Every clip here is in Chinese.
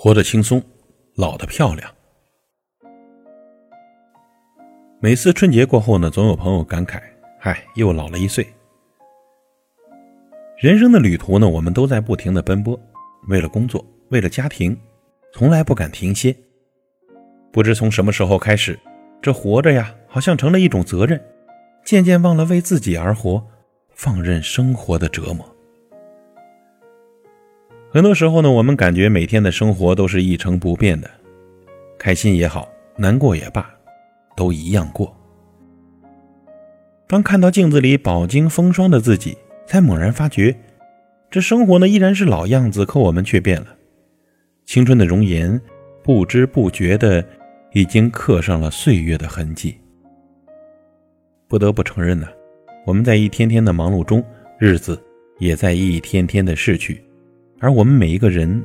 活得轻松，老得漂亮。每次春节过后呢，总有朋友感慨：“嗨，又老了一岁。”人生的旅途呢，我们都在不停的奔波，为了工作，为了家庭，从来不敢停歇。不知从什么时候开始，这活着呀，好像成了一种责任，渐渐忘了为自己而活，放任生活的折磨。很多时候呢，我们感觉每天的生活都是一成不变的，开心也好，难过也罢，都一样过。当看到镜子里饱经风霜的自己，才猛然发觉，这生活呢依然是老样子，可我们却变了。青春的容颜，不知不觉的已经刻上了岁月的痕迹。不得不承认呢，我们在一天天的忙碌中，日子也在一天天的逝去。而我们每一个人，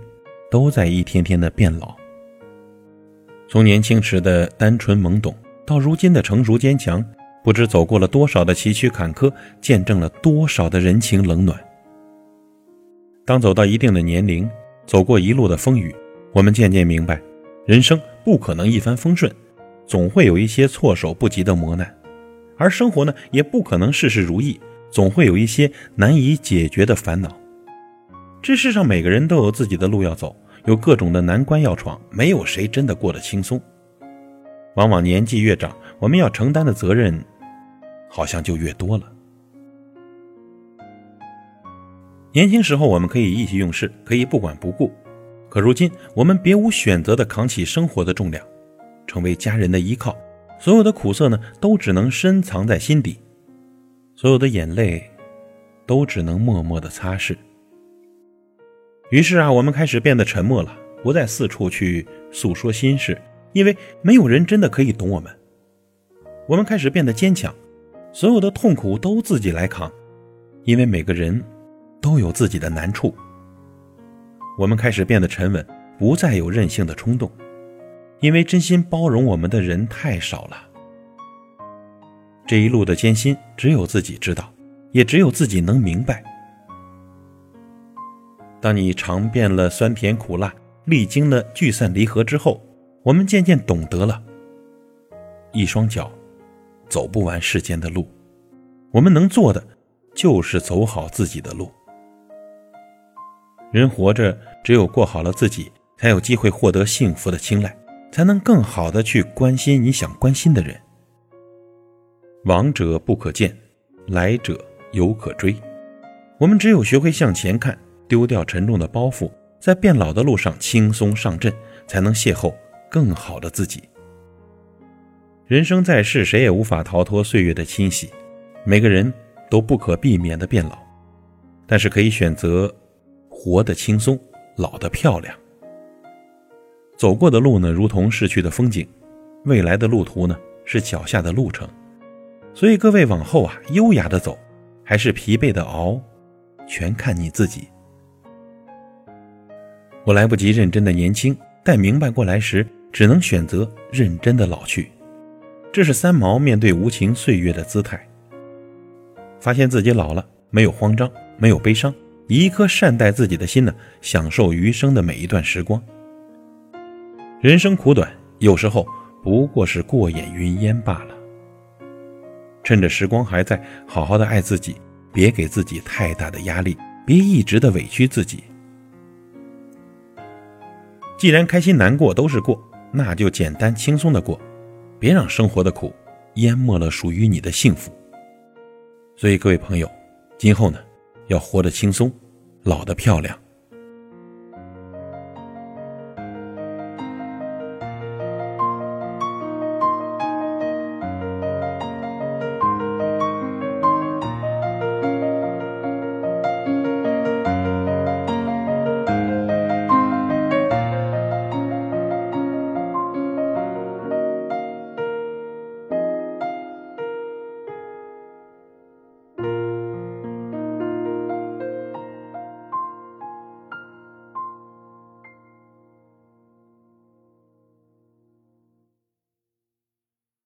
都在一天天的变老。从年轻时的单纯懵懂，到如今的成熟坚强，不知走过了多少的崎岖坎坷，见证了多少的人情冷暖。当走到一定的年龄，走过一路的风雨，我们渐渐明白，人生不可能一帆风顺，总会有一些措手不及的磨难；而生活呢，也不可能事事如意，总会有一些难以解决的烦恼。这世上每个人都有自己的路要走，有各种的难关要闯，没有谁真的过得轻松。往往年纪越长，我们要承担的责任，好像就越多了。年轻时候我们可以意气用事，可以不管不顾，可如今我们别无选择的扛起生活的重量，成为家人的依靠，所有的苦涩呢，都只能深藏在心底，所有的眼泪，都只能默默的擦拭。于是啊，我们开始变得沉默了，不再四处去诉说心事，因为没有人真的可以懂我们。我们开始变得坚强，所有的痛苦都自己来扛，因为每个人都有自己的难处。我们开始变得沉稳，不再有任性的冲动，因为真心包容我们的人太少了。这一路的艰辛，只有自己知道，也只有自己能明白。当你尝遍了酸甜苦辣，历经了聚散离合之后，我们渐渐懂得了：一双脚走不完世间的路，我们能做的就是走好自己的路。人活着，只有过好了自己，才有机会获得幸福的青睐，才能更好的去关心你想关心的人。往者不可见，来者犹可追。我们只有学会向前看。丢掉沉重的包袱，在变老的路上轻松上阵，才能邂逅更好的自己。人生在世，谁也无法逃脱岁月的侵袭，每个人都不可避免的变老，但是可以选择活得轻松，老得漂亮。走过的路呢，如同逝去的风景；未来的路途呢，是脚下的路程。所以各位往后啊，优雅的走，还是疲惫的熬，全看你自己。我来不及认真的年轻，待明白过来时，只能选择认真的老去。这是三毛面对无情岁月的姿态。发现自己老了，没有慌张，没有悲伤，以一颗善待自己的心呢，享受余生的每一段时光。人生苦短，有时候不过是过眼云烟罢了。趁着时光还在，好好的爱自己，别给自己太大的压力，别一直的委屈自己。既然开心难过都是过，那就简单轻松的过，别让生活的苦淹没了属于你的幸福。所以各位朋友，今后呢，要活得轻松，老得漂亮。